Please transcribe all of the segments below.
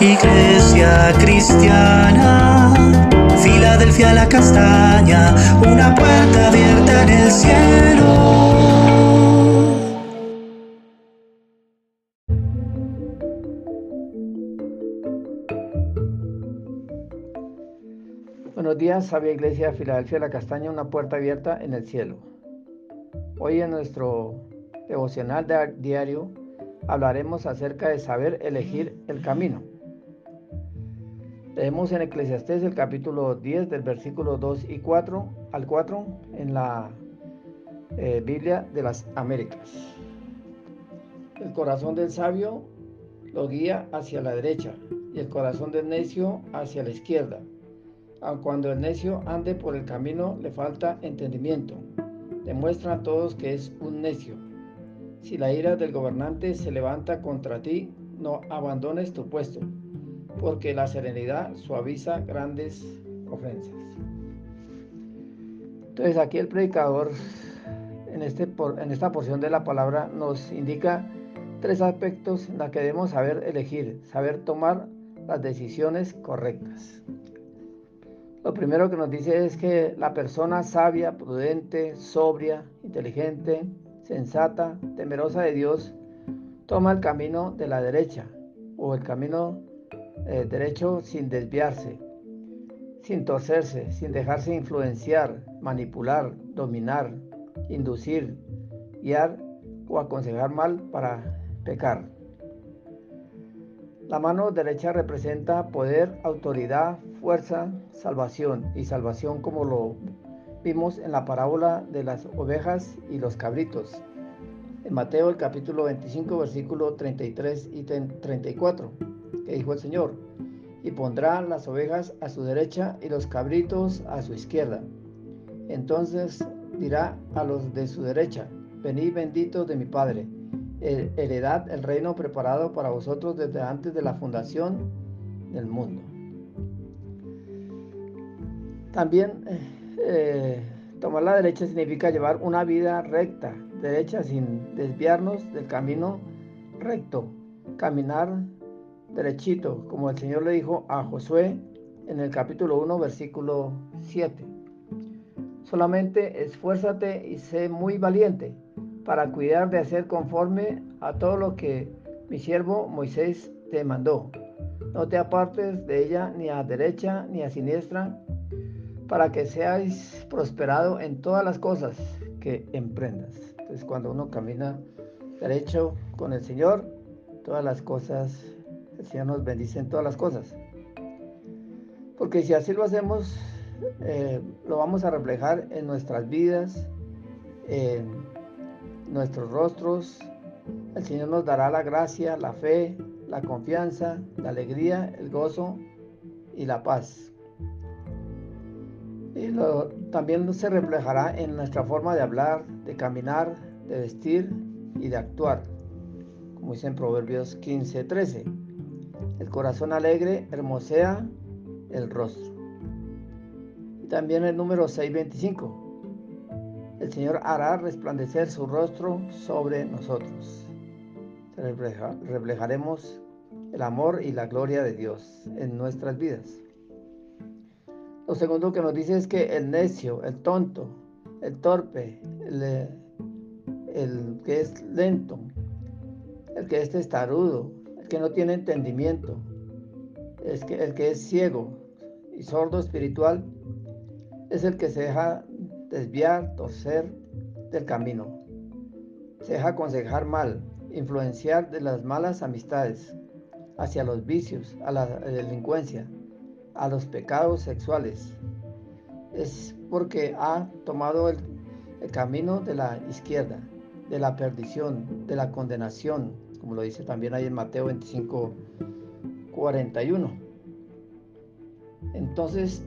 Iglesia cristiana, Filadelfia la castaña, una puerta abierta en el cielo. Buenos días, sabia Iglesia Filadelfia la Castaña, una puerta abierta en el cielo. Hoy en nuestro devocional diario hablaremos acerca de saber elegir el camino. Leemos en Eclesiastés el capítulo 10 del versículo 2 y 4 al 4 en la eh, Biblia de las Américas. El corazón del sabio lo guía hacia la derecha y el corazón del necio hacia la izquierda. Aun cuando el necio ande por el camino le falta entendimiento. Demuestra a todos que es un necio. Si la ira del gobernante se levanta contra ti, no abandones tu puesto, porque la serenidad suaviza grandes ofensas. Entonces aquí el predicador en, este, en esta porción de la palabra nos indica tres aspectos en los que debemos saber elegir, saber tomar las decisiones correctas. Lo primero que nos dice es que la persona sabia, prudente, sobria, inteligente, sensata, temerosa de Dios, toma el camino de la derecha o el camino eh, derecho sin desviarse, sin torcerse, sin dejarse influenciar, manipular, dominar, inducir, guiar o aconsejar mal para pecar. La mano derecha representa poder, autoridad, fuerza, salvación y salvación como lo vimos en la parábola de las ovejas y los cabritos. En Mateo capítulo 25 versículo 33 y 34, que dijo el Señor, y pondrá las ovejas a su derecha y los cabritos a su izquierda. Entonces dirá a los de su derecha, venid benditos de mi Padre heredad el reino preparado para vosotros desde antes de la fundación del mundo. También eh, tomar la derecha significa llevar una vida recta, derecha sin desviarnos del camino recto, caminar derechito, como el Señor le dijo a Josué en el capítulo 1, versículo 7. Solamente esfuérzate y sé muy valiente para cuidar de hacer conforme a todo lo que mi siervo Moisés te mandó. No te apartes de ella ni a derecha ni a siniestra, para que seáis prosperado en todas las cosas que emprendas. Entonces cuando uno camina derecho con el Señor, todas las cosas, el Señor nos bendice en todas las cosas. Porque si así lo hacemos, eh, lo vamos a reflejar en nuestras vidas, en nuestros rostros, el Señor nos dará la gracia, la fe, la confianza, la alegría, el gozo y la paz. Y también se reflejará en nuestra forma de hablar, de caminar, de vestir y de actuar, como dice en Proverbios 15, 13. El corazón alegre hermosea el rostro. Y también el número 625 el Señor hará resplandecer su rostro sobre nosotros. reflejaremos el amor y la gloria de Dios en nuestras vidas. Lo segundo que nos dice es que el necio, el tonto, el torpe, el, que es lento, el que es testarudo, que no tiene entendimiento, es que, el que es ciego y sordo espiritual, es el que se deja desviar, torcer del camino. Se deja aconsejar mal, influenciar de las malas amistades hacia los vicios, a la delincuencia, a los pecados sexuales. Es porque ha tomado el, camino de la izquierda, de la perdición, de la condenación, como lo dice también ahí en Mateo 25, 41. Entonces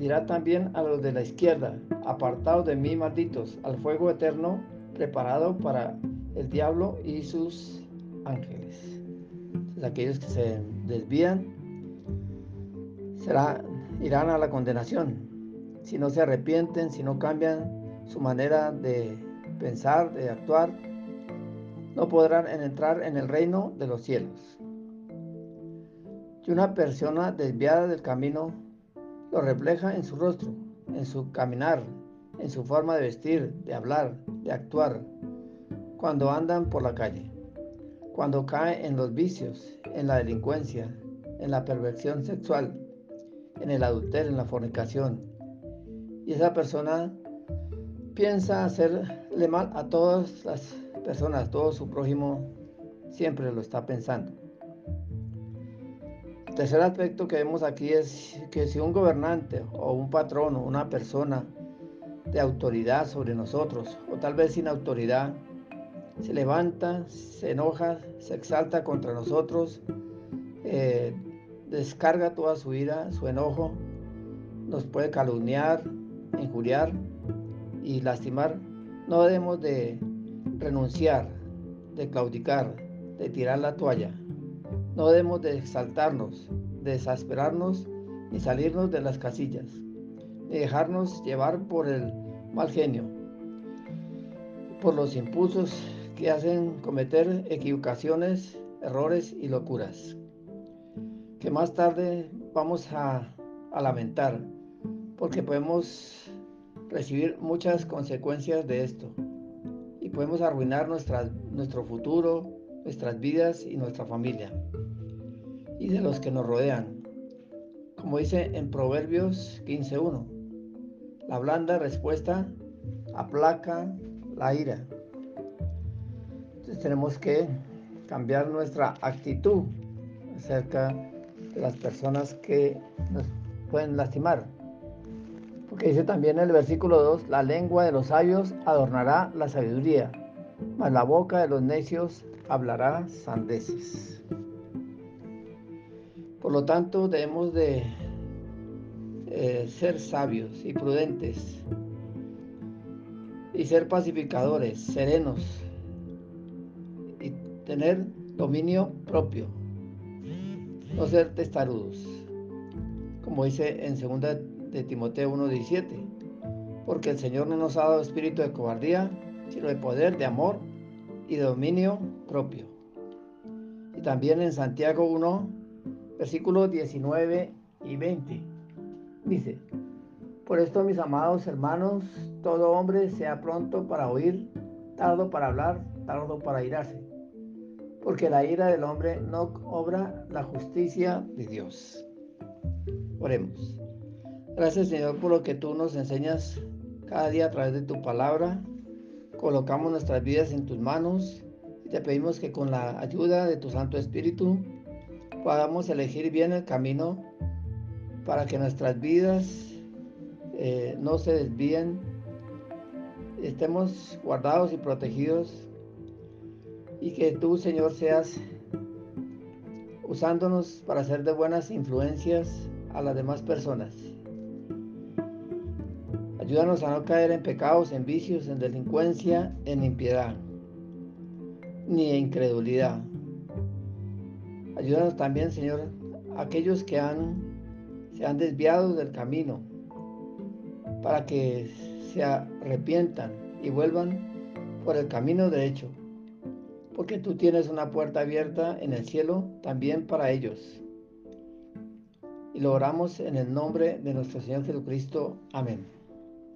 dirá también a los de la izquierda, apartados de mí, malditos, al fuego eterno preparado para el diablo y sus ángeles. aquellos que se desvían irán a la condenación. Si no se arrepienten, si no cambian su manera de pensar, de actuar, no podrán entrar en el reino de los cielos. que una persona desviada del camino lo refleja en su rostro, en su caminar, en su forma de vestir, de hablar, de actuar, cuando andan por la calle, cuando cae en los vicios, en la delincuencia, en la perversión sexual, en el adulterio, en la fornicación. Y esa persona piensa hacerle mal a todas las personas, todo su prójimo siempre lo está pensando. El tercer aspecto que vemos aquí es que si un gobernante o un patrón o una persona de autoridad sobre nosotros, o tal vez sin autoridad, se levanta, se enoja, se exalta contra nosotros, eh, descarga toda su ira, su enojo, nos puede calumniar, injuriar y lastimar, no debemos de renunciar, de claudicar, de tirar la toalla. No debemos de exaltarnos, de desesperarnos ni salirnos de las casillas, ni dejarnos llevar por el mal genio, por los impulsos que hacen cometer equivocaciones, errores y locuras, que más tarde vamos a, a lamentar, porque podemos recibir muchas consecuencias de esto podemos arruinar nuestro futuro, nuestras vidas y nuestra familia y de los que nos rodean. Como dice en Proverbios 15.1, la blanda respuesta aplaca la ira. Entonces tenemos que cambiar nuestra actitud acerca de las personas que nos pueden lastimar. Porque dice también en el versículo 2, la lengua de los sabios adornará la sabiduría, mas la boca de los necios hablará sandeces. Por lo tanto, debemos de eh, ser sabios y prudentes y ser pacificadores, serenos y tener dominio propio, no ser testarudos, como dice en 2 de Timoteo 1.17, porque el Señor no nos ha dado espíritu de cobardía, sino de poder, de amor y dominio propio. Y también en Santiago 1, versículos 19 y 20. Dice, por esto mis amados hermanos, todo hombre sea pronto para oír, tardo para hablar, tardo para irarse, porque la ira del hombre no obra la justicia de Dios. Oremos. Gracias Señor por lo que tú nos enseñas cada día a través de tu palabra colocamos nuestras vidas en tus manos y te pedimos que con la ayuda de tu Santo Espíritu podamos elegir bien el camino para que nuestras vidas eh, no se desvíen, estemos guardados y protegidos y que tú, Señor, seas usándonos para ser de buenas influencias a las demás personas. Ayúdanos a no caer en pecados, en vicios, en delincuencia, en impiedad, ni en incredulidad. Ayúdanos también, Señor, a aquellos que se han desviado del camino, para que se arrepientan y vuelvan por el camino derecho, porque tú tienes una puerta abierta en el cielo también para ellos. Y lo oramos en el nombre de nuestro Señor Jesucristo. Amén.